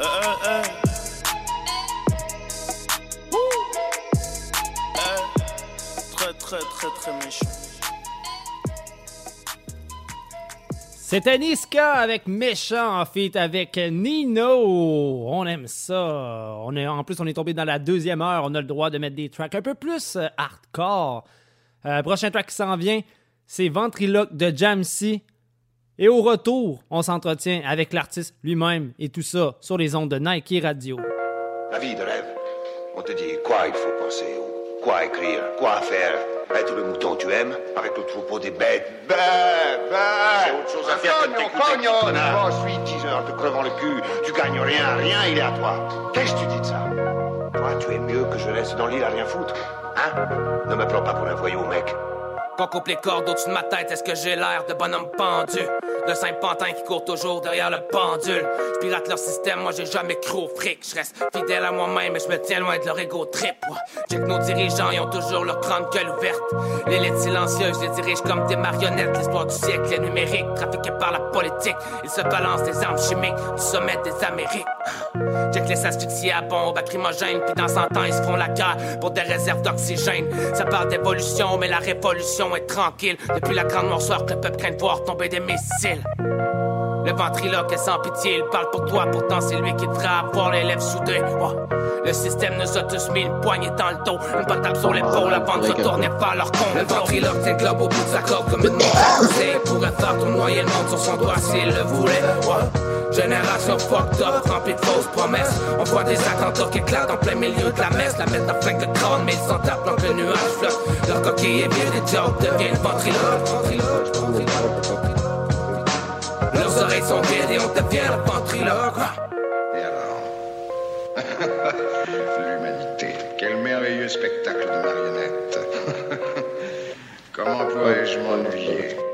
Euh, euh, euh. Euh, Très, très, très, très méchant. Avec Méchant en feat avec Nino. On aime ça. On est, en plus, on est tombé dans la deuxième heure. On a le droit de mettre des tracks un peu plus hardcore. Prochain track qui s'en vient, c'est Ventriloque de Jamsey. Et au retour, on s'entretient avec l'artiste lui-même et tout ça sur les ondes de Nike Radio. La vie de rêve. On te dit quoi il faut penser, ou quoi écrire, quoi faire. Être le mouton que tu aimes, avec le troupeau des bêtes. Bah, bah C'est autre chose à faire que de. Ensuite, 10 heures te crevant le cul, tu gagnes rien, rien, il est à toi. Qu'est-ce que tu dis de ça? Toi, tu es mieux que je reste dans l'île à rien foutre. Hein? Ne me prends pas pour un voyou, mec. Qu'on coupe les cordes au-dessus de ma tête, est-ce que j'ai l'air de bonhomme pendu? De simple pantin qui court toujours derrière le pendule. Je pirate leur système, moi j'ai jamais cru au fric. Je reste fidèle à moi-même et je me tiens loin de leur ego trip. Ouais. Check nos dirigeants, ils ont toujours leur grande gueule ouverte. L'élite silencieuse, les dirige comme des marionnettes. L'histoire du siècle est numérique, trafiqué par la politique. Ils se balancent des armes chimiques du sommet des Amériques. Check les asphyxiés à bombe, lacrymogène, puis dans 100 ans ils se font la guerre pour des réserves d'oxygène. Ça parle d'évolution, mais la révolution est tranquille. Depuis la grande morsure que le peuple craint de voir tomber des missiles. Le ventriloque est sans pitié, il parle pour toi, pourtant c'est lui qui devrait avoir les lèvres soudées. Ouais. Le système nous a tous mis une poignée dans le dos, une patate sur l'épaule avant de se tourner vers leur con. Le ventriloque tient le globe au bout de sa corde comme une montre à pousser. Il pourrait faire tournoyer le monde sur son doigt s'il le voulait. Ouais. Génération fucked up, remplie de fausses promesses. On voit des attentats qui éclatent en plein milieu de la messe. La mettre en flingue de crâne, mais ils s'en tapent dans que le nuage flotte. Leur coquille est vide, les jokes deviennent le ventriloque. Leurs oreilles sont vides et on devient le ventriloque. Et alors? L'humanité. Quel merveilleux spectacle de marionnettes. Comment pourrais-je m'ennuyer?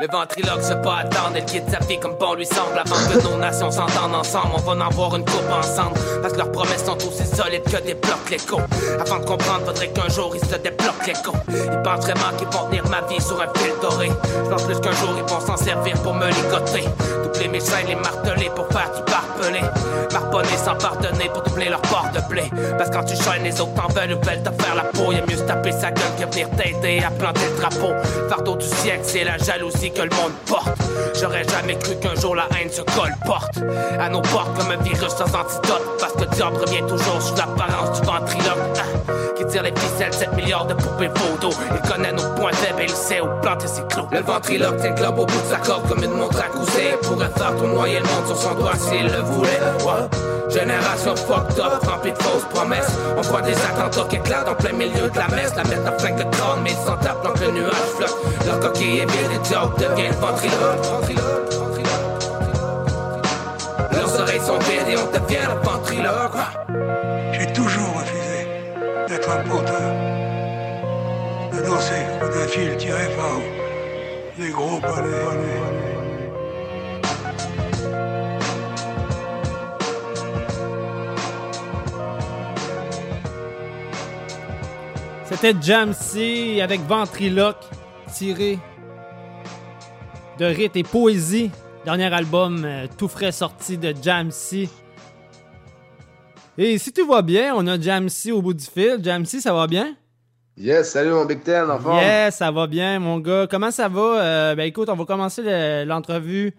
Le ventriloque se pas attendre, elle quitte sa vie comme bon lui semble. Avant que nos nations s'entendent ensemble, on va en avoir une coupe ensemble. Parce que leurs promesses sont aussi solides que des blocs l'écho. Avant de comprendre, faudrait qu'un jour ils se débloquent l'écho. Ils pensent vraiment qu'ils vont tenir ma vie sur un fil doré. Je pense plus qu'un jour ils vont s'en servir pour me ligoter. Doubler mes chaînes, les marteler pour faire du barbelé. Marponner sans pardonner pour doubler leur port de blé. Parce que quand tu chaînes, les autres t'en veulent ou veulent te faire la peau. Y'a mieux se taper sa gueule que venir t'aider à planter le drapeau. Fardeau du siècle, c'est la jalousie que le monde porte. J'aurais jamais cru qu'un jour la haine se colporte à nos portes comme un virus sans antidote. Parce que le diable revient toujours sous l'apparence du ventriloque. hein, qui tire les ficelles, 7 milliards de poupées photos. Il connaît nos points faibles et il sait où planter ses clous. Le ventriloque tient au bout de sa corde comme une montre à couser. Pourrait faire tournoyer le monde sur son doigt s'il le voulait. Génération fucked up, remplie de fausses promesses. On voit des attentats qui éclatent en plein milieu de la messe. La mettre en flingue de crâne, mais ils s'en tapent que le nuage flotte. Leur coquille est vide, les jokes deviennent le ventriloque. Leurs oreilles sont vides et on devient le ventriloque. J'ai toujours refusé d'être un porteur. De danser comme un fil tiré par les gros balais. C'était Jamsey avec Ventriloque, tiré de Rite et Poésie. Dernier album euh, tout frais sorti de Jamsey. Et si tout va bien, on a Jamsey au bout du fil. Jamsey, ça va bien? Yes, salut mon Big Ten, en forme. Yes, ça va bien, mon gars. Comment ça va? Euh, ben écoute, on va commencer le- l'entrevue.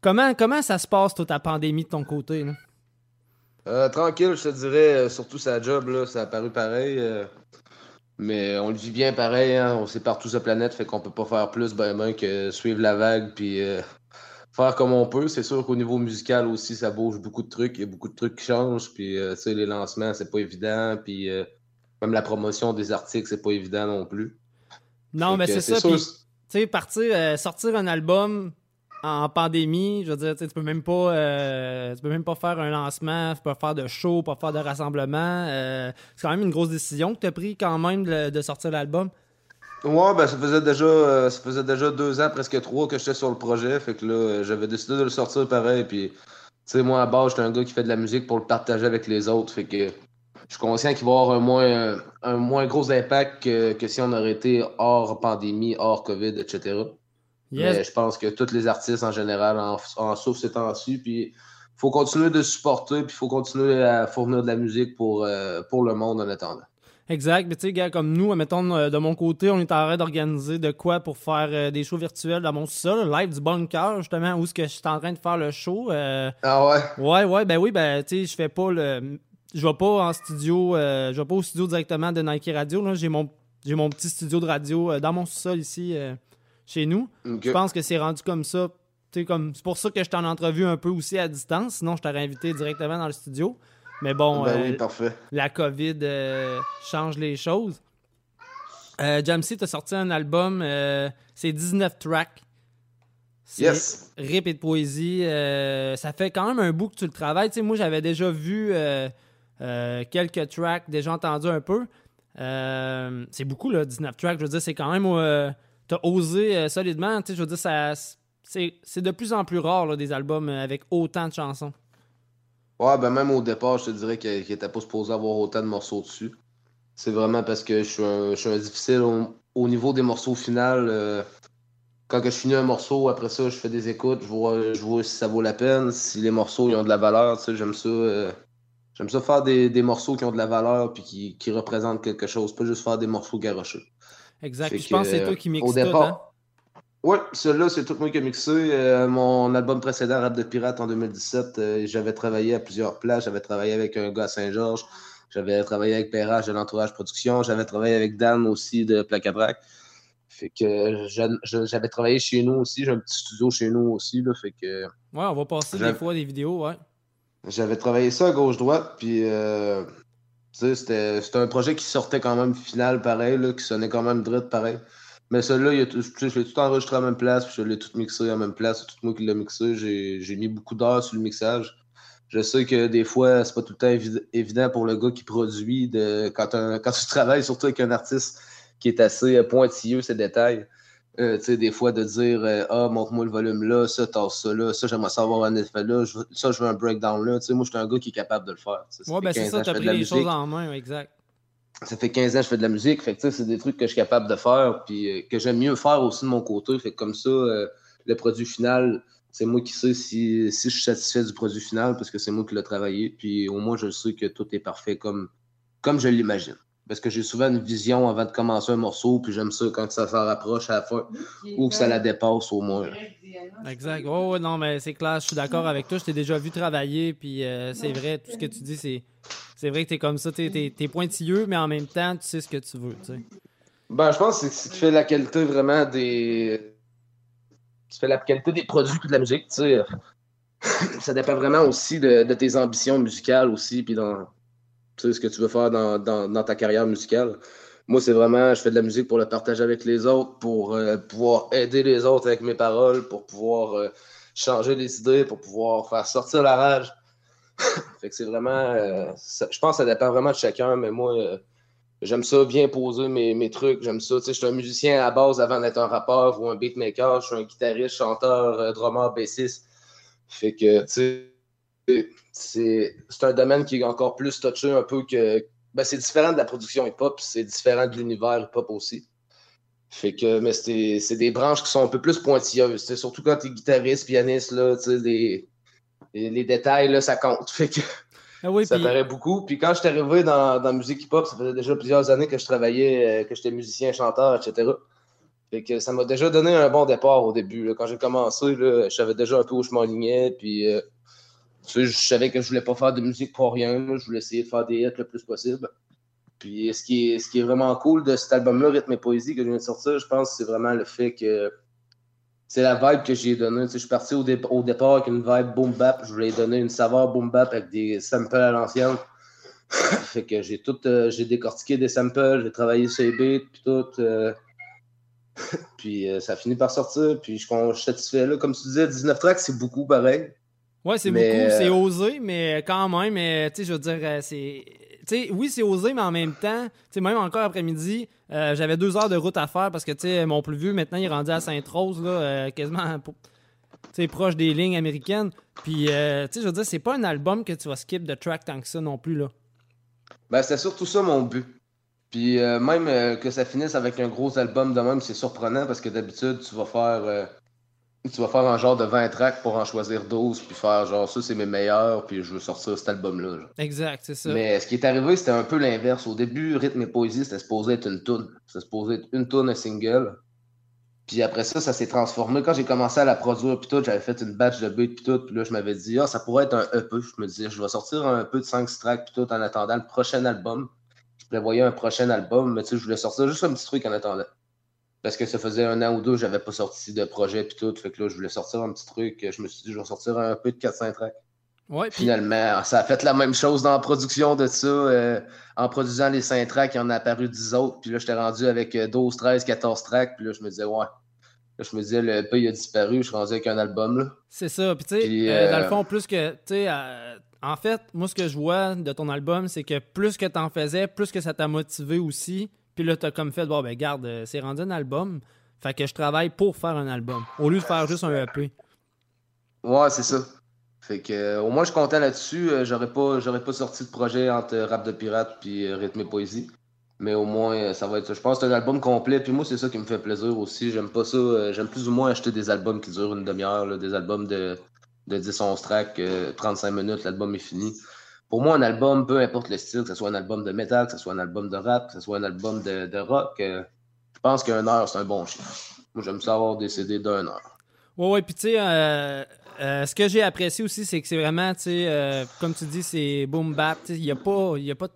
Comment, comment ça se passe, toute ta pandémie de ton côté? Là? Euh, tranquille, je te dirais, surtout sa job, là, ça a paru pareil. Mais on le vit bien pareil, hein, on sait partout sur la planète, fait qu'on peut pas faire plus ben, ben que suivre la vague puis euh, faire comme on peut. C'est sûr qu'au niveau musical aussi, ça bouge beaucoup de trucs, il y a beaucoup de trucs qui changent, puis euh, les lancements, c'est pas évident, puis euh, même la promotion des articles, c'est pas évident non plus. Non, mais c'est ça. sûr, puis, tu sais, partir, euh, sortir un album en pandémie, je veux dire, tu peux même pas, euh, tu peux même pas faire un lancement, tu peux pas faire de show, pas faire de rassemblement. euh, c'est quand même une grosse décision que tu as pris quand même de, sortir l'album. Ouais, ben ça faisait déjà euh, ça faisait déjà deux ans, presque trois, que j'étais sur le projet. Fait que là, j'avais décidé de le sortir pareil. Puis, tu sais, moi, à base, j'étais un gars qui fait de la musique pour le partager avec les autres. Fait que je suis conscient qu'il va avoir un moins, un moins gros impact que, que si on aurait été hors pandémie, hors COVID, etc. Yes. Mais je pense que tous les artistes en général en, en souffrent ces temps-ci. Puis faut continuer de supporter, puis il faut continuer à fournir de la musique pour, euh, pour le monde en attendant. Exact. Mais tu sais, gars, comme nous, mettons, euh, de mon côté, on est en train d'organiser de quoi pour faire euh, des shows virtuels dans mon sol, live du bunker, justement, où ce que je suis en train de faire le show. Ah ouais? Ouais, ouais, ben oui, ben tu sais, je fais pas le. Je vais pas en studio, je vais pas au studio directement de Nike Radio. Là, j'ai mon, j'ai mon petit studio de radio dans mon sol ici, chez nous. Je pense que c'est rendu comme ça c'est pour ça que je t'en entrevue un peu aussi à distance. Sinon, je t'aurais invité directement dans le studio. Mais bon, ben euh, la COVID euh, change les choses. Euh, Jamsey, t'as sorti un album, euh, c'est 19 tracks. Yes. Rip et de poésie. ça fait quand même un bout que tu le travailles. moi, j'avais déjà vu quelques tracks, déjà entendu un peu. c'est beaucoup, là, 19 tracks. Je veux dire, c'est quand même. T'as osé solidement. Je veux dire, ça c'est de plus en plus rare des albums euh, avec autant de chansons. Ouais, ben même au départ, je te dirais qu'il n'était pas supposé avoir autant de morceaux dessus. C'est vraiment parce que je suis un, difficile au, niveau des morceaux finaux. Euh, quand je finis un morceau, après ça, je fais des écoutes, je vois, je si ça vaut la peine, si les morceaux ils ont de la valeur. J'aime ça. Euh, j'aime ça faire des, morceaux qui ont de la valeur puis qui, qui, représentent quelque chose, pas juste faire des morceaux garochés. Exact. je pense que c'est toi qui mixes tout, hein? Oui, celui-là, c'est tout moi qui ai mixé. Euh, mon album précédent, Rap de Pirate, en 2017, euh, j'avais travaillé à plusieurs places. J'avais travaillé avec un gars à Saint-Georges. J'avais travaillé avec Perrage de l'Entourage Production. J'avais travaillé avec Dan aussi de Placadrac. Fait que j'avais travaillé chez nous aussi. J'ai un petit studio chez nous aussi. Là, fait que, ouais, on va passer des fois des vidéos, ouais. J'avais travaillé ça à gauche-droite, puis euh, c'était un projet qui sortait quand même final pareil, là, qui sonnait quand même drôle pareil. Mais celui-là, je l'ai tout enregistré à même place, puis je l'ai tout mixé à même place. C'est tout moi qui l'ai mixé. J'ai mis beaucoup d'heures sur le mixage. Je sais que des fois, c'est pas tout le temps évident pour le gars qui produit de, quand, quand tu travailles surtout avec un artiste qui est assez pointilleux, ces détails. Euh, tu sais, des fois, de dire euh, Ah, montre-moi le volume là, ça, tasse ça là, ça, j'aimerais savoir un effet là, ça, je veux un breakdown là. Tu sais, moi, je suis un gars qui est capable de le faire. Ouais, ben c'est ça, t'as pris les choses en main, exact ça fait 15 ans que je fais de la musique. Fait que c'est des trucs que je suis capable de faire, puis euh, que j'aime mieux faire aussi de mon côté. Fait comme ça, le produit final, c'est moi qui sais si, si, je suis satisfait du produit final parce que c'est moi qui l'ai travaillé. Puis au moins, je sais que tout est parfait comme, comme je l'imagine. Parce que j'ai souvent une vision avant de commencer un morceau, puis j'aime ça quand ça s'en rapproche à la fin ou que ça la dépasse au moins. Exact. Oh, non, mais c'est clair, je suis d'accord avec toi. Je t'ai déjà vu travailler, puis euh, c'est vrai, tout ce que tu dis, c'est c'est vrai que t'es comme ça, t'es es, pointilleux, mais en même temps, tu sais ce que tu veux. Ben, je pense que c'est ce qui fait la qualité vraiment des. Tu fais la qualité des produits et de la musique, tu sais. ça dépend vraiment aussi de, tes ambitions musicales aussi, puis dans tu sais, ce que tu veux faire dans, ta carrière musicale. Moi, c'est vraiment, je fais de la musique pour le partager avec les autres, pour euh, pouvoir aider les autres avec mes paroles, pour pouvoir euh, changer les idées, pour pouvoir faire sortir la rage. fait que c'est vraiment. Euh, je pense que ça dépend vraiment de chacun, mais moi, j'aime ça bien poser mes, mes trucs. J'aime ça. Tu sais, je suis un musicien à base avant d'être un rappeur ou un beatmaker. Je suis un guitariste, chanteur, drummer, bassiste. Fait que, tu sais, c'est un domaine qui est encore plus touché un peu que. Ben, c'est différent de la production hip-hop, c'est différent de l'univers hip-hop aussi. Fait que, mais c'est des branches qui sont un peu plus pointilleuses. Surtout quand tu es guitariste, pianiste, là, les détails, là, ça compte. Fait que ah ça paraît beaucoup. Puis quand je suis arrivé dans, dans la musique hip-hop, ça faisait déjà plusieurs années que je travaillais, euh, que j'étais musicien, chanteur, etc. Fait que ça m'a déjà donné un bon départ au début. Quand j'ai commencé, là, je savais déjà un peu où je m'alignais. Puis euh, je savais que je voulais pas faire de musique pour rien. Je voulais essayer de faire des hits le plus possible. Puis ce qui est, vraiment cool de cet album-là, Rythme et Poésie, que je viens de sortir, je pense, c'est vraiment le fait que c'est la vibe que j'ai donnée. Je suis parti au, départ avec une vibe boom bap. Je voulais donner une saveur boom bap avec des samples à l'ancienne. fait que j'ai tout, euh, j'ai décortiqué des samples, j'ai travaillé sur les beats, puis tout. Euh. puis euh, ça a fini par sortir, puis je, suis satisfait. Là. Comme tu disais, 19 tracks, c'est beaucoup pareil. Ouais, c'est beaucoup, c'est osé, mais quand même, tu sais, je veux dire, c'est sais, oui, c'est osé, mais en même temps, même encore après-midi, euh, j'avais deux heures de route à faire parce que tu mon plus vieux, maintenant, il est rendu à Sainte-Rose, là, euh, quasiment proche des lignes américaines. Puis, euh, je veux dire, c'est pas un album que tu vas skip de track tant que ça non plus. là. Ben, c'est surtout ça mon but. Puis, même que ça finisse avec un gros album de même, c'est surprenant parce que d'habitude, tu vas faire tu vas faire un genre de 20 tracks pour en choisir 12, puis faire genre ça, c'est mes meilleurs, puis je veux sortir cet album-là. genre. Exact, c'est ça. Mais ce qui est arrivé, c'était un peu l'inverse. Au début, Rythme et Poésie, c'était supposé être une tune. C'était supposé être une tune, un single. Puis après ça, ça s'est transformé. Quand j'ai commencé à la produire, puis tout, j'avais fait une batch de beats, puis tout. Puis là, je m'avais dit, ah, ça pourrait être un EP. Je me disais, je vais sortir un peu de 5 tracks, puis tout, en attendant le prochain album. Je prévoyais un prochain album, mais tu sais, je voulais sortir juste un petit truc en attendant. Parce que ça faisait un an ou deux, j'avais pas sorti de projet, puis tout. Fait que là, je voulais sortir un petit truc. Je me suis dit, je vais sortir un peu de 4-5 tracks. Ouais, Finalement, ça a fait la même chose dans la production de ça. euh, en produisant les 5 tracks, il y en a apparu 10 autres. Puis là, j'étais rendu avec euh, 12, 13, 14 tracks. Puis là, je me disais, ouais. Là, je me disais, le il a disparu. Je suis rendu avec un album, là. c'est ça. Puis tu sais, euh, dans euh, le fond, plus que, tu sais, euh, en fait, moi, ce que je vois de ton album, c'est que plus que t'en faisais, plus que ça t'a motivé aussi. Puis là, t'as comme fait, bon, ben, garde, euh, c'est rendu un album. Fait que je travaille pour faire un album, au lieu de faire juste un EP. Ouais, c'est ça. Fait que, euh, au moins, je suis content là-dessus. Euh, j'aurais pas, j'aurais pas sorti de projet entre Rap de Pirate puis euh, Rythme et Poésie. Mais au moins, ça va être ça. Je pense que c'est un album complet. Puis moi, c'est ça qui me fait plaisir aussi. J'aime pas ça. J'aime plus ou moins acheter des albums qui durent une demi-heure, des albums de, de 10-11 tracks, euh, 35 minutes, l'album est fini. Pour moi, un album, peu importe le style, que ce soit un album de métal, que ce soit un album de rap, que ce soit un album de, de rock, euh, je pense qu'une heure, c'est un bon chiffre. Moi, j'aime ça avoir des CD d'une heure. Ouais, ouais, puis tu sais, euh, euh, ce que j'ai apprécié aussi, c'est que c'est vraiment, tu sais, euh, comme tu dis, c'est boom bap. Il n'y a, pas- a, pas de-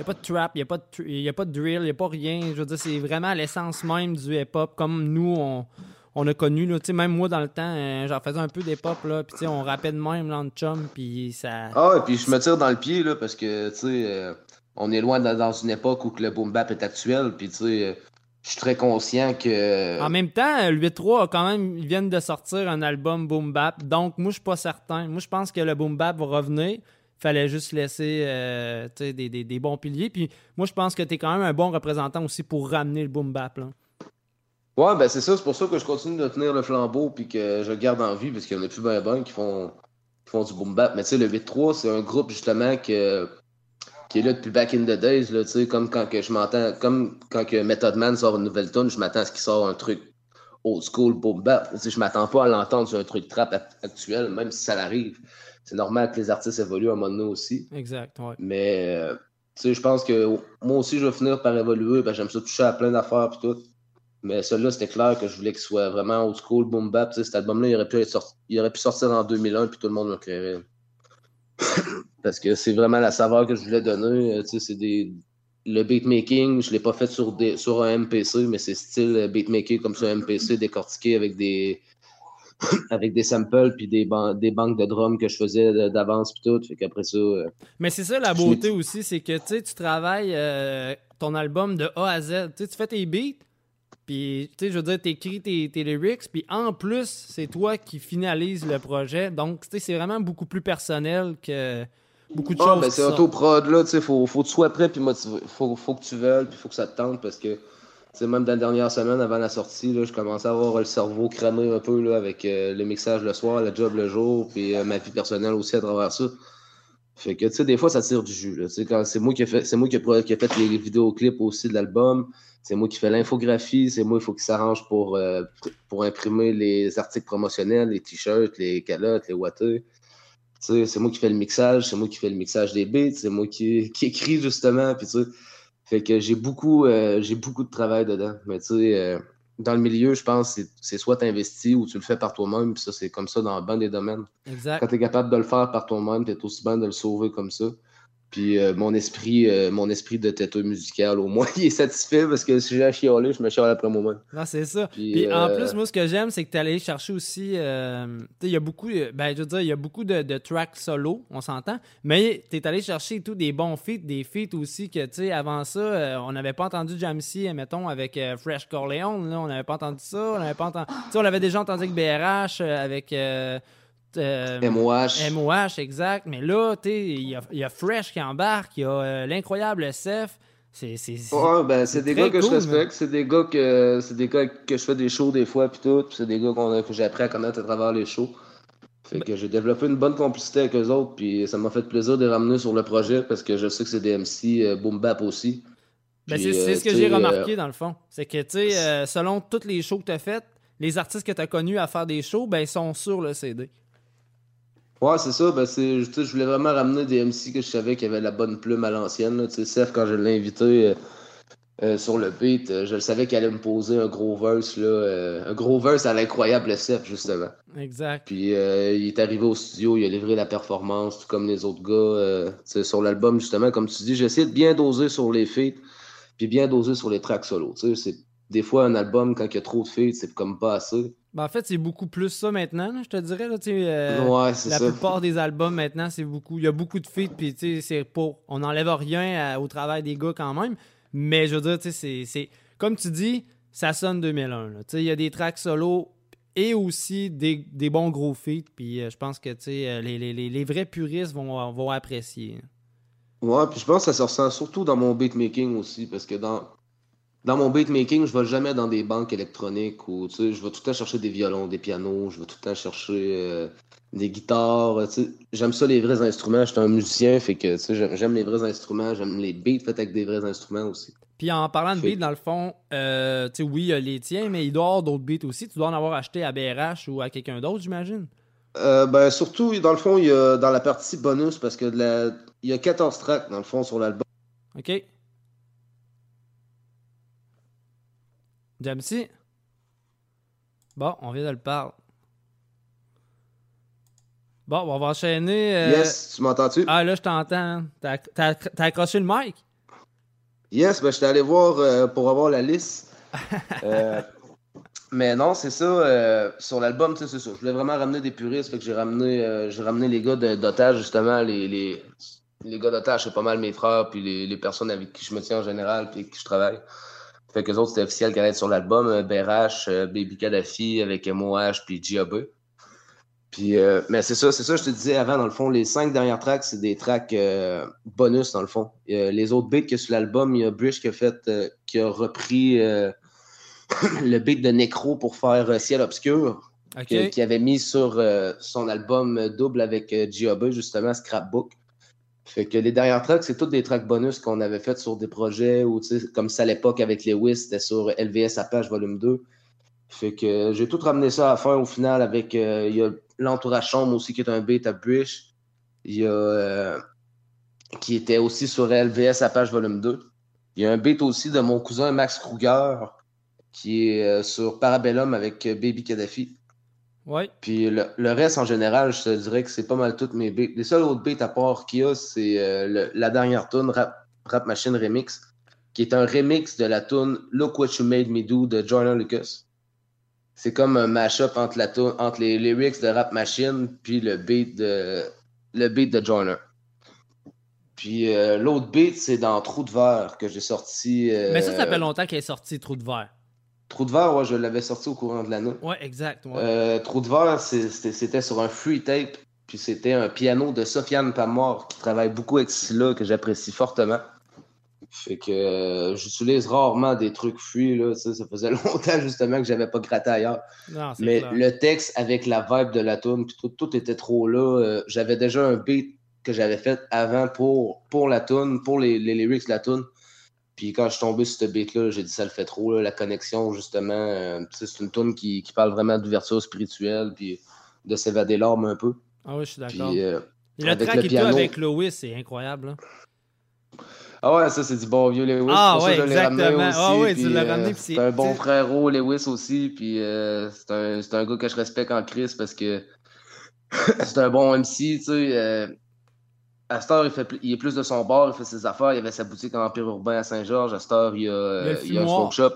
a pas de trap, il n'y a, pas de a pas de drill, il n'y a pas rien. Je veux dire, c'est vraiment l'essence même du hip-hop, comme nous, on, on a connu. Là, même moi, dans le temps, euh, j'en faisais un peu d'hip-hop, là, puis tu sais, on rappait de même, là, en chum, puis ça... Ah, et puis je me tire dans le pied, là, parce que, tu sais, euh, on est loin dans, dans une époque où que le boom bap est actuel, puis, tu sais, euh, je suis très conscient que... En même temps, le 8-3 a quand même, ils viennent de sortir un album boom bap, donc moi je suis pas certain. Moi je pense que le boom bap va revenir. Fallait juste laisser euh, des, des- des bons piliers. Puis moi je pense que tu es quand même un bon représentant aussi pour ramener le boom bap. Là. Ouais, ben c'est ça, c'est pour ça que je continue de tenir le flambeau, puis que je le garde en vie, parce qu'il y en a plus ben ben qui font, qui font du boom bap. Mais tu sais, le 8-3, c'est un groupe, justement, que, qui est là depuis back in the days, là, tu sais, comme quand que je m'entends, comme quand que Method Man sort une nouvelle tune, je m'attends à ce qu'il sort un truc old school boom bap. Tu sais, je m'attends pas à l'entendre sur un truc trap actuel, même si ça l'arrive. C'est normal que les artistes évoluent à un moment donné aussi. Exact, ouais. Mais, euh, tu sais, je pense que moi aussi, je vais finir par évoluer. Ben, j'aime ça toucher à plein d'affaires puis tout. Mais celui-là, c'était clair que je voulais qu'il soit vraiment old school, boom bap. Cet album-là, il, aurait pu être sorti- il aurait pu sortir en 2001 puis tout le monde me créerait. Parce que c'est vraiment la saveur que je voulais donner. Euh, Tu sais, c'est des. Le beatmaking, je l'ai pas fait sur, des, sur un MPC, mais c'est style euh, beatmaking comme sur un MPC décortiqué avec des avec des samples puis des, ban- des banques de drums que je faisais de- d'avance puis tout. Fait qu'après ça, euh, Mais c'est ça la beauté aussi, c'est que tu travailles euh, ton album de A à Z. Tu fais tes beats, puis tu sais, je veux dire, t'écris tes, tes lyrics, puis en plus, c'est toi qui finalise le projet. Donc, tu sais, c'est vraiment beaucoup plus personnel que beaucoup de Ah, choses. ben c'est auto-prod, là, tu sais, faut, faut que tu sois prêt puis motivé. Faut, faut que tu veuilles puis faut que ça te tente parce que, tu sais, même dans la dernière semaine avant la sortie, là, je commençais à avoir le cerveau cramé un peu, là, avec euh, le mixage le soir, le job le jour, puis euh, ma vie personnelle aussi à travers ça. Fait que, tu sais, des fois, ça tire du jus, là. Tu sais, quand c'est moi qui ai fait, c'est moi qui ai fait les vidéoclips aussi de l'album. C'est moi qui fais l'infographie, c'est moi, il faut qu'il s'arrange pour, euh, pour imprimer les articles promotionnels, les t-shirts, les calottes, les sais, c'est moi qui fais le mixage, c'est moi qui fais le mixage des beats, c'est moi qui, qui écris justement. Puis, fait que j'ai beaucoup, euh, j'ai beaucoup de travail dedans. Mais tu sais, euh, dans le milieu, je pense que c'est- soit tu investis ou tu le fais par toi-même. Puis ça, c'est comme ça dans le bon des domaines. Exact. Quand tu es capable de le faire par toi-même, tu es aussi bien de le sauver comme ça. Puis euh, mon esprit euh, mon esprit de têteux musical, au moins, il est satisfait parce que si j'ai à chialer, je me chiale après moi-même. Non, c'est ça. Puis, Puis en euh, plus, moi, ce que j'aime, c'est que tu allé chercher aussi. euh, tu sais, il y a beaucoup. Ben, je veux dire, il y a beaucoup de, de tracks solo, on s'entend. Mais tu es allé chercher tout des bons feats, des feats aussi que, tu sais, avant ça, on n'avait pas entendu Jamsey, mettons, avec Fresh Corleone. Là, on n'avait pas entendu ça. On n'avait pas entendu. Tu sais, on l'avait déjà entendu avec BRH, euh, avec. Euh, euh, MOH. MOH, exact. Mais là, il y y a Fresh qui embarque, il y a euh, l'incroyable SF. C'est. Ouais, ben, des gars que je respecte, c'est des gars que c'est des gars que je fais des shows des fois puis tout, c'est des gars que j'ai appris à connaître à travers les shows. Fait que j'ai développé une bonne complicité avec eux autres, puis ça m'a fait plaisir de les ramener sur le projet parce que je sais que c'est des MC euh, boom bap aussi. Ben, c'est ce que j'ai remarqué dans le fond. C'est que, tu sais, selon toutes les shows que tu as faites, les artistes que tu as connus à faire des shows, ben, sont sur le CD. Ouais, c'est ça. Ben, c'est, je voulais vraiment ramener des MC que je savais qui avaient la bonne plume à l'ancienne. Tu sais, Seth, quand je l'ai invité euh, euh, sur le beat, euh, je le savais qu'il allait me poser un gros verse. Là, un gros verse à l'incroyable Seth, justement. Exact. Puis il est arrivé au studio, il a livré la performance, tout comme les autres gars. sur l'album, justement, comme tu dis, j'ai essayé de bien doser sur les feats, puis bien doser sur les tracks solo. Tu sais, c'est des fois, un album, quand il y a trop de feats, c'est comme pas assez. Ben, en fait, c'est beaucoup plus ça maintenant, je te dirais. Là, euh, ouais, la ça. plupart des albums maintenant, c'est beaucoup. Il y a beaucoup de feats, puis c'est pour. On n'enlève rien au travail des gars quand même. Mais je veux dire, c'est. Comme tu dis, ça sonne 2001. Il y a des tracks solo et aussi des, des bons gros feats. Puis euh, je pense que euh, les, les, les, vrais puristes vont, vont apprécier. Ouais, puis je pense que ça se ressent surtout dans mon beatmaking aussi, parce que dans, dans mon beatmaking, je vais jamais dans des banques électroniques ou je vais tout le temps chercher des violons, des pianos, je vais tout le temps chercher euh, des guitares. J'aime ça les vrais instruments. Je suis un musicien, fait que j'aime les vrais instruments, j'aime les beats faits avec des vrais instruments aussi. Puis en parlant de beats, dans le fond, euh, oui, il y a les tiens, mais il doit y avoir d'autres beats aussi. Tu dois en avoir acheté à BRH ou à quelqu'un d'autre, j'imagine? Euh, ben, surtout, dans le fond, il y a dans la partie bonus, parce que il y a 14 tracks, dans le fond, sur l'album. OK. Jamsey? Bon, on vient de le parler. Bon, on va enchaîner. Euh, yes, tu m'entends-tu? Ah, là, je t'entends. T'as accroché le mic? Yes, ben, je suis allé voir euh, pour avoir la liste. Euh, mais non, c'est ça. sur l'album, c'est ça. Je voulais vraiment ramener des puristes. Fait que j'ai ramené, j'ai ramené les gars d'otage, justement. Les, les, les gars d'otage, c'est pas mal mes frères, puis les, les, personnes avec qui je me tiens en général, puis avec qui je travaille. Fait que les autres, c'était officiel qu'elle allait être sur l'album. Euh, BRH, euh, Baby Kadhafi avec MOH puis Giab. Puis, euh, mais c'est ça, c'est ça, je te disais avant, dans le fond, les cinq dernières tracks, c'est des tracks bonus, dans le fond. les autres beats que sur l'album, il y a Brish qui a fait, qui a repris le beat de Necro pour faire Ciel Obscur, qui, avait mis sur son album double avec Giab, justement, Scrapbook. Fait que les dernières tracks, c'est toutes des tracks bonus qu'on avait fait sur des projets ou comme ça à l'époque avec Lewis, c'était sur LVS Apache volume 2. Fait que j'ai tout ramené ça à faire au final avec euh, il y a l'entourage chambre aussi qui est un beat à Brish. Il y a euh, qui était aussi sur LVS Apache volume 2. Il y a un beat aussi de mon cousin Max Kruger qui est euh, sur Parabellum avec Baby Kadhafi. Puis le, reste, en général, je te dirais que c'est pas mal toutes mes beats. Les seuls autres beats à part qu'il y a, c'est euh, la dernière tune Rap, Machine Remix, qui est un remix de la tune Look What You Made Me Do de Joyner Lucas. C'est comme un mash-up entre, la entre les lyrics de Rap Machine puis le beat de, le beat de Joyner. Puis euh, l'autre beat, c'est dans Trou de verre que j'ai sorti. Euh, Mais ça, ça fait longtemps qu'il est sorti Trou de verre. Trou de verre, ouais, je l'avais sorti au courant de l'année. Ouais, exact. Euh, Trou de verre, c'était sur un free tape, puis c'était un piano de Sofiane Pamor qui travaille beaucoup avec Scylla, que j'apprécie fortement. Fait que euh, j'utilise rarement des trucs free, là. Ça, faisait longtemps justement que j'avais pas gratté ailleurs. Mais le texte avec la vibe de la tune, puis tout, était trop là. Euh, j'avais déjà un beat que j'avais fait avant pour, pour la tune, pour les, les lyrics de la tune. Puis quand je suis tombé sur ce beat-là, j'ai dit ça le fait trop. la connexion, justement, euh, c'est une tune qui, parle vraiment d'ouverture spirituelle, puis de s'évader l'âme un peu. Ah oui, je suis d'accord. Euh, le track et avec Lois, c'est incroyable. Ah ouais, ça c'est du bon vieux Lewis. Ah ouais, exactement. Aussi, ah ouais, tu l'as ramené. Euh, c'est un bon frérot, Lewis aussi. Puis c'est un, un, gars que je respecte en Chris parce que c'est un bon MC. Tu sais, Astor, il, fait, il est plus de son bord, il fait ses affaires. Il avait sa boutique en Empire urbain à Saint-Georges. Astor, il, a, il a un smoke shop.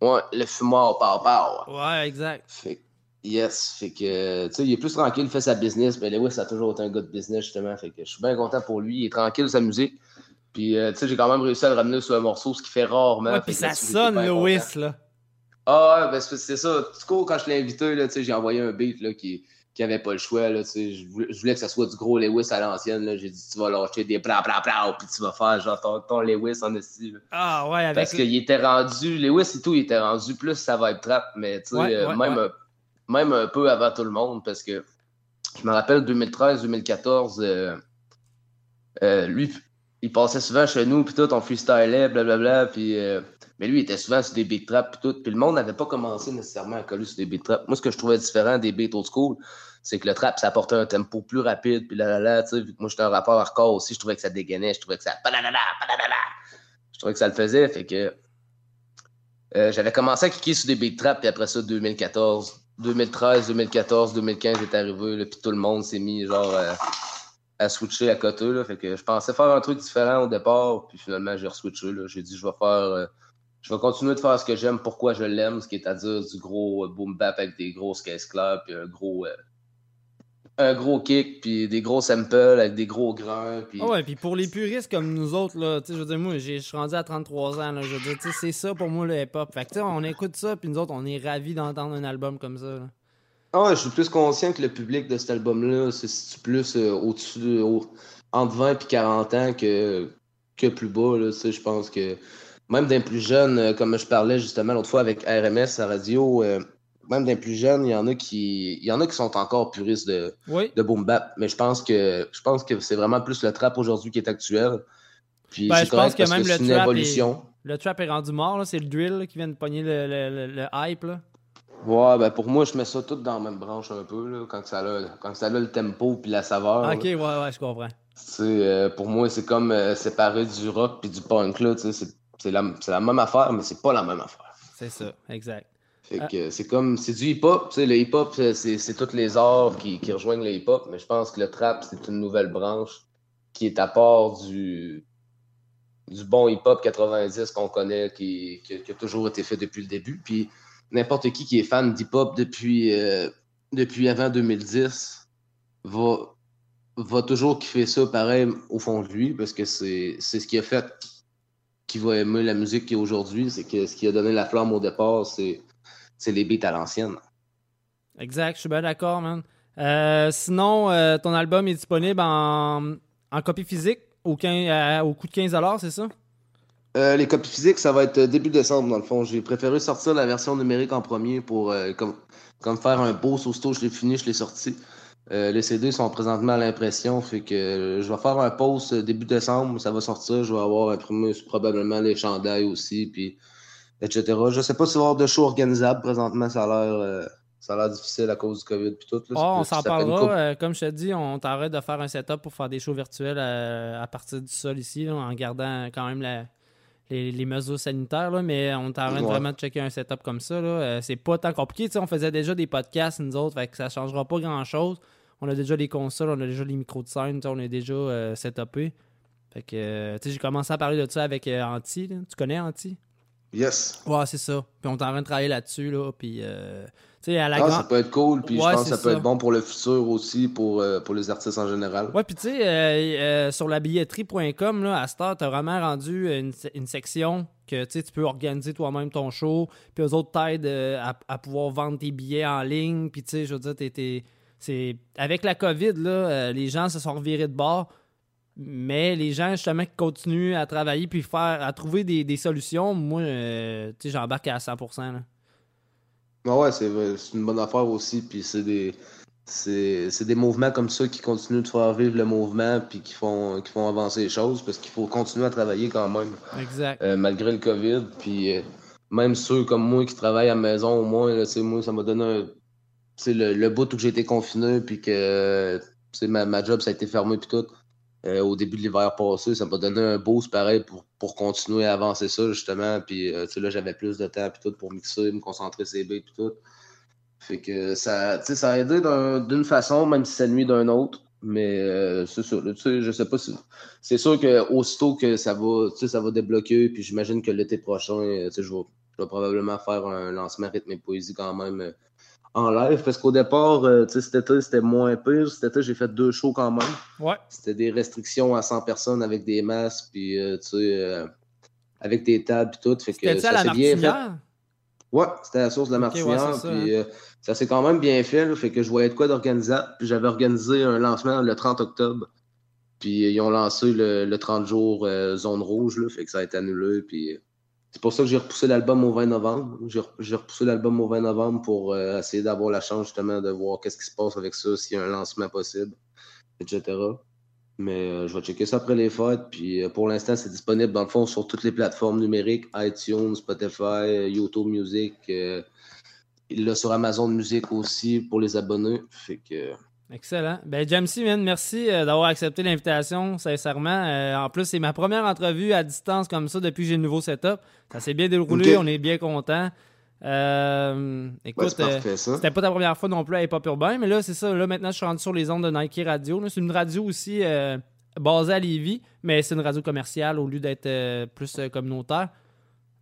Ouais, le fumoir, pow pow. Ouais, exact. Fait, yes, fait que, tu sais, il est plus tranquille, il fait sa business. Mais Lewis a toujours été un gars de business, justement. Fait que je suis bien content pour lui. Il est tranquille sa musique. Puis, euh, tu sais, j'ai quand même réussi à le ramener sur un morceau, ce qu'il fait rarement. Ouais, puis ça sonne, Lewis, là. Ah ouais, ben c'est ça. Du coup, quand je l'ai invité, là, tu sais, j'ai envoyé un beat, là, qui qui avait pas le choix. Là, je, voulais, je voulais que ça soit du gros Lewis à l'ancienne. J'ai dit, tu vas lâcher des bla bla bla, puis tu vas faire genre ton, ton Lewis en style. Ah ouais, avec Parce qu'il était rendu, Lewis et tout, il était rendu plus ça va être trap, mais tu sais, euh, même, Un, même un peu avant tout le monde, parce que je me rappelle 2013-2014, euh, euh, lui, il passait souvent chez nous, puis tout, on freestylait, blablabla, puis Mais lui, il était souvent sur des beat traps et tout. Puis le monde n'avait pas commencé nécessairement à coller sur des beat traps. Moi, ce que je trouvais différent des beats old school, c'est que le trap, ça apportait un tempo plus rapide. Puis là, là, là, tu sais, vu que moi, j'étais un rappeur hardcore aussi, je trouvais que ça dégainait. Je trouvais que ça. Je trouvais que ça le faisait. Fait que. euh, j'avais commencé à cliquer sur des beat traps, puis après ça, 2014, 2013, 2014, 2015 est arrivé, là, puis tout le monde s'est mis genre euh, à switcher à côté. Là, fait que je pensais faire un truc différent au départ, puis finalement j'ai re-switché. J'ai dit je vais faire. euh, je vais continuer de faire ce que j'aime, pourquoi je l'aime, ce qui est à dire du gros euh, boom bap avec des grosses caisses claires, puis un gros. euh, un gros kick, puis des gros samples avec des gros grains. Puis... Ah ouais, puis pour les puristes comme nous autres, là, tu sais, je veux dire, moi, j'ai- je suis rendu à 33 ans, là, je veux dire, tu sais, c'est ça pour moi le hip-hop. Fait que, tu sais, on écoute ça, puis nous autres, on est ravis d'entendre un album comme ça. là. Ah ouais, je suis plus conscient que le public de cet album-là se situe plus euh, au-dessus, de- au- entre 20 et 40 ans que, que plus bas. Là, tu sais, je pense que même d'un plus jeune, euh, comme je parlais justement l'autre fois avec RMS à radio, euh, même d'un plus jeune, il y en a qui il y en a qui sont encore puristes de, Oui. de boom bap, mais je pense que je pense que c'est vraiment plus le trap aujourd'hui qui est actuel. Puis Ben, je pense que même le c'est une trap est- évolution. Le trap est rendu mort, c'est le drill qui vient de pogner le, le- le- le hype. Là. Ouais, ben pour moi, je mets ça tout dans la même branche un peu, là, quand ça a, quand ça a le tempo puis la saveur. là. ok, ouais, ouais, je comprends. Euh, pour moi, c'est comme euh, séparer du rock puis du punk. Là, tu sais, c'est, c'est, la, la même affaire, mais c'est pas la même affaire. C'est ça, exact. Fait Ah. que c'est comme c'est du hip-hop. tu sais, Le hip-hop, c'est, tous les arts qui, qui rejoignent le hip-hop, mais je pense que le trap, c'est une nouvelle branche qui est à part du, du bon hip-hop 90 qu'on connaît, qui, qui, qui a toujours été fait depuis le début. Puis n'importe qui qui est fan d'hip-hop depuis, euh, depuis avant 2010 va, va toujours kiffer ça pareil au fond de lui parce que c'est, c'est ce qui a fait qu'il va aimer la musique qu'il y a aujourd'hui. C'est que ce qui a donné la flamme au départ, c'est, c'est les beats à l'ancienne. Exact, je suis bien d'accord, man. Euh, sinon, euh, ton album est disponible en, en copie physique au, 15 à- au coût de 15 c'est ça? Euh, les copies physiques, ça va être début décembre dans le fond. J'ai préféré sortir la version numérique en premier pour comme, comme faire un beau sausto. Je l'ai fini, je l'ai sorti. Euh, les CD sont présentement à l'impression, fait que euh, je vais faire un post euh, début décembre, ça va sortir. Je vais avoir imprimé probablement les chandails aussi, puis etc. Je sais pas s'il va y avoir de show organisable présentement. Ça a l'air, euh, ça a l'air difficile à cause du COVID puis tout. là. Oh, Ça on s'en parlera. euh, comme je te dis, on t'arrête de faire un setup pour faire des shows virtuels à partir du sol ici, là, en gardant quand même la- les, les mesures sanitaires. là, mais on t'arrête Ouais. vraiment de checker un setup comme ça. là. Euh, c'est pas tant compliqué. On faisait déjà des podcasts, nous autres, fait que ça changera pas grand-chose. On a déjà les consoles, on a déjà les micros de scène, on est déjà euh, setupé. Fait que, euh, tu sais, j'ai commencé à parler de ça avec euh, Anti. là. Tu connais Anti? Yes. Ouais, c'est ça. Puis on est en train de travailler là-dessus, là. Puis, euh, tu sais, à la Ah, grande... ça peut être cool, puis Ouais, je pense que ça peut être bon pour le futur aussi, pour, euh, pour les artistes en général. Ouais, puis tu sais, sur la billetterie.com, là, à Star, t'as vraiment rendu une, une section que tu sais, tu peux organiser toi-même ton show, puis eux autres t'aident à, à pouvoir vendre tes billets en ligne, puis tu sais, je veux dire, t'es- c'est... Avec la COVID, là, euh, les gens se sont revirés de bord, mais les gens, justement, qui continuent à travailler puis faire, à trouver des, des solutions, moi, euh, tu sais, j'embarque à 100%, là. Ah ouais, c'est une bonne affaire aussi, puis c'est des c'est des mouvements comme ça qui continuent de faire vivre le mouvement puis qui font qui font avancer les choses parce qu'il faut continuer à travailler quand même Exact. euh, malgré le Covid puis euh, même ceux comme moi qui travaillent à la maison au moins là, moi ça m'a donné le, le bout où j'ai été confiné puis que ma, ma job ça a été fermé puis tout euh, au début de l'hiver passé ça m'a donné un boost pareil pour, pour continuer à avancer ça justement puis euh, là j'avais plus de temps puis tout pour mixer me concentrer beats puis tout fait que ça, ça a aidé d'un- d'une façon, même si ça nuit d'un autre. Mais euh, c'est sûr, je sais pas si. C'est sûr que aussitôt que ça va, ça va débloquer, puis j'imagine que l'été prochain, je vais, probablement faire un lancement rythme et poésie quand même en live. Parce qu'au départ, euh, cet été, c'était moins pire. Cet été, j'ai fait deux shows quand même. Ouais. C'était des restrictions à 100 personnes avec des masques, puis euh, tu sais, euh, avec des tables, puis tout. Fait que C'était ça s'est bien fait. Ouais, c'était la source de la Martinière. c'est ça, puis ça s'est quand même bien fait. Là, fait que je voyais de quoi d'organisable. Puis j'avais organisé un lancement le 30 octobre. Puis ils ont lancé le, le 30 jours zone rouge. Là, fait que ça a été annulé. Puis c'est pour ça que j'ai repoussé l'album au 20 novembre. J'ai re- j'ai repoussé l'album au 20 novembre pour euh, essayer d'avoir la chance justement de voir qu'est-ce qui se passe avec ça, s'il y a un lancement possible, etc. Mais euh, je vais checker ça après les fêtes. Puis euh, pour l'instant, c'est disponible dans le fond sur toutes les plateformes numériques iTunes, Spotify, YouTube Music. il l'a sur Amazon Music aussi pour les abonnés. Fait que. Excellent. Ben, Jamesy, merci d'avoir accepté l'invitation, sincèrement. en plus, c'est ma première entrevue à distance comme ça depuis que j'ai le nouveau setup. Ça s'est bien déroulé, on est bien content. Euh, écoute, euh, c'était pas ta première fois non plus à Hip Hop Urbain, mais là, c'est ça. Là, maintenant, je suis rendu sur les ondes de Nike Radio. C'est une radio aussi euh, basée à Lévis, mais c'est une radio commerciale au lieu d'être plus communautaire.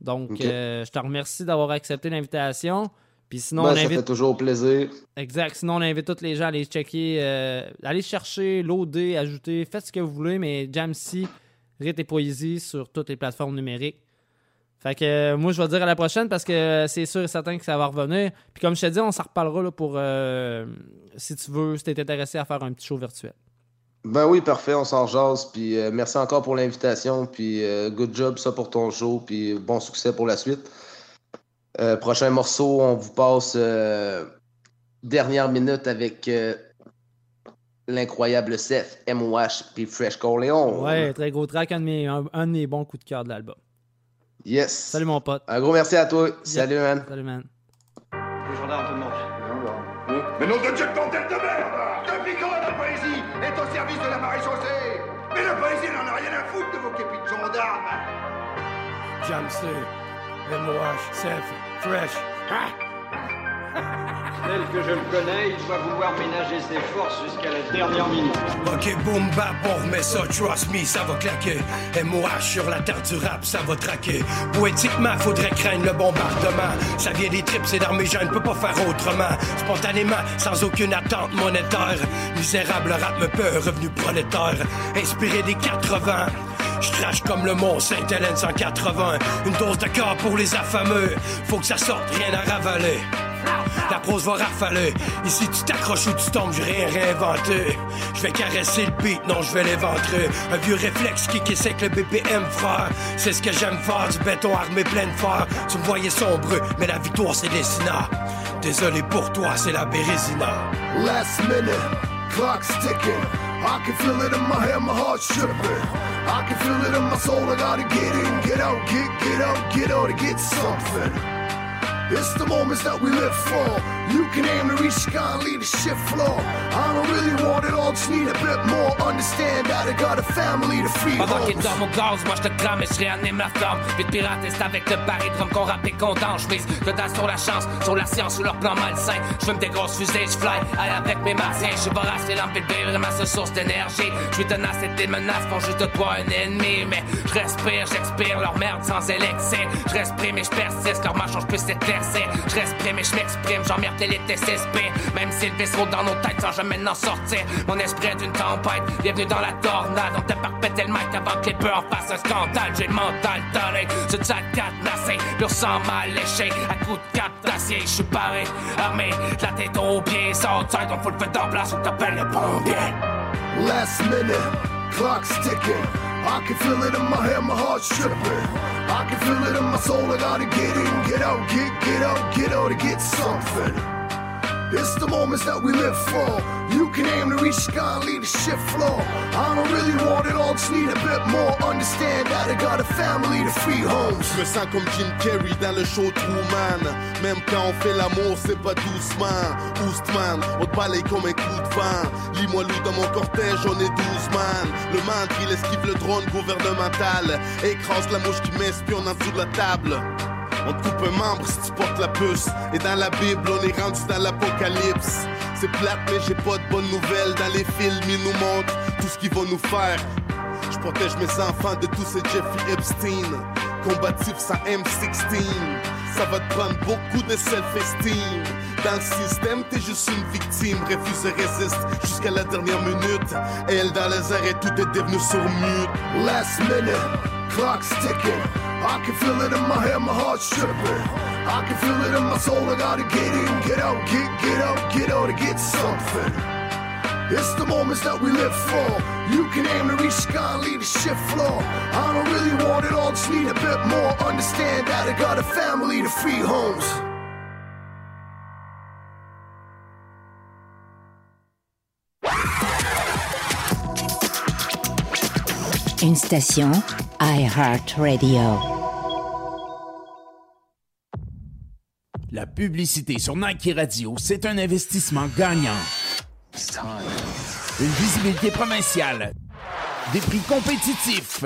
Donc, je te remercie d'avoir accepté l'invitation. Puis sinon, ben, on invite... Ça fait toujours plaisir. Exact. Sinon, on invite tous les gens à aller checker, aller chercher, loader, ajouter, faites ce que vous voulez, mais Jamsey, Rite et Poésie sur toutes les plateformes numériques. Fait que euh, moi, je vais dire à la prochaine parce que c'est sûr et certain que ça va revenir. Puis comme je te dis, on s'en reparlera là, pour euh, si tu veux, si tu es intéressé à faire un petit show virtuel. Ben oui, parfait, on s'en jase. Puis euh, merci encore pour l'invitation. Puis good job ça pour ton show. Puis bon succès pour la suite. Prochain morceau, on vous passe dernière minute avec l'incroyable Seth, MOH puis Fresh Corleone. Ouais, très gros track, un de mes, un de mes bons coups de cœur de l'album. Yes. Salut mon pote. Un gros merci à toi. Salut, man. Salut, man. Les gendarmes te demandent. Mais non de Dieu, ton tête de merde Depuis quand la poésie est au service de la maréchaussée? Mais la poésie n'en a rien à foutre de vos képis de gendarmes Jamsey, MOH, Seth, Fresh. Tel que je le connais, il doit vouloir ménager ses forces jusqu'à la dernière minute. Ok, boom, bap, on remet ça, trust me, ça va claquer. MOH sur la terre du rap, ça va traquer. Poétiquement, faudrait craindre le bombardement. Ça vient des tripes, c'est d'armée je ne peux pas faire autrement. Spontanément, sans aucune attente monétaire. Misérable rap me peut, revenu prolétaire. Inspiré des 80. Je crache comme le mont Sainte-Hélène 180. Une dose de corps pour les affameux. Faut que ça sorte, rien à ravaler. La prose va rafaler. Ici, tu t'accroches ou tu tombes, j'ai rien réinventé. Je vais caresser le beat, non, je vais l'éventrer. Un vieux réflexe qui qui que le BPM, frère. C'est ce que j'aime faire, du béton armé plein de fer. Tu me voyais sombre, mais la victoire, c'est Dessina. Désolé pour toi, c'est la Bérésina. Last minute, clock's ticking. I can feel it in my head, my heart's tripping. I can feel it in my soul, I gotta get in, get out, get, get out, get out to get something. It's the moments that we live for. You can aim to reach sky and leave the shit floor. I don't really want it all, just need a bit more. Understand that I got a family to feed. Pendant qu'il dort mon gaz, moi je te crame et je réanime la flamme. Vite pirate, c'est avec le baril drum qu'on rappe et qu'on danse. Je mise dedans sur la chance, sur la science, sur leur plan malsain. Je fume des grosses fusées, je fly, aille avec mes martiens. Je suis vorace, les lampes et le de ma seule source d'énergie. Je suis tenace et des menaces font juste de toi un ennemi. Mais je respire, j'expire leur merde sans élixir. Je respire mais je persiste, leur marche, je peux s'éteindre. Je prêt, mais je m'exprime, j'emmerde les TSSP. Même si le vaisseau dans nos têtes sans jamais n'en sortir. Mon esprit est d'une tempête, bienvenue dans la tornade. On t'a parpété le mic avant que les peurs fassent un scandale. J'ai le mental donné, ce chat cadenassé, pur sang mal léché. À coup de cap d'acier, je suis paré, armé, la tête aux pieds. Sans outside, on fout le feu en place, on t'appelle le pompier. Last minute, clock's ticking. I can feel it in my head, my heart's tripping. I can feel it in my soul, I gotta get in, get out, get, get out, get out to get something. It's the moments that we live for. You can aim to reach sky and leave the shit floor. I don't really want it all, just need a bit more. Understand that I got a family to feed homes. Je me sens comme Jim Carrey dans le show Truman. Même quand on fait l'amour, c'est pas doucement. Oostman, on te balaye comme un coup de vent. Lis-moi loup dans mon cortège, on est 12 man. Le mantre, il esquive le drone gouvernemental. Écrase la mouche qui m'espionne en dessous de la table. On te coupe un membre si tu portes la puce. Et dans la Bible, on est rendu dans l'apocalypse. C'est plate, mais j'ai pas de bonnes nouvelles. Dans les films, ils nous montrent tout ce qu'ils vont nous faire. Je protège mes enfants de tous ces Jeffrey Epstein. Combatif sans M16. Ça va te prendre beaucoup de self-esteem. Dans le système, t'es juste une victime. Refuse et résiste jusqu'à la dernière minute. Elle dans les arrêts, tout est devenu sur mute. Last minute, clock's ticking. I can feel it in my head, my heart's tripping. I can feel it in my soul, I gotta get in, get out, get, get out, get out to get something. It's the moments that we live for. You can aim to reach sky leave the shit floor. I don't really want it all, just need a bit more. Understand that I got a family to feed homes. Une station iHeartRadio. La publicité sur Nike Radio, c'est un investissement gagnant. Une visibilité provinciale, des prix compétitifs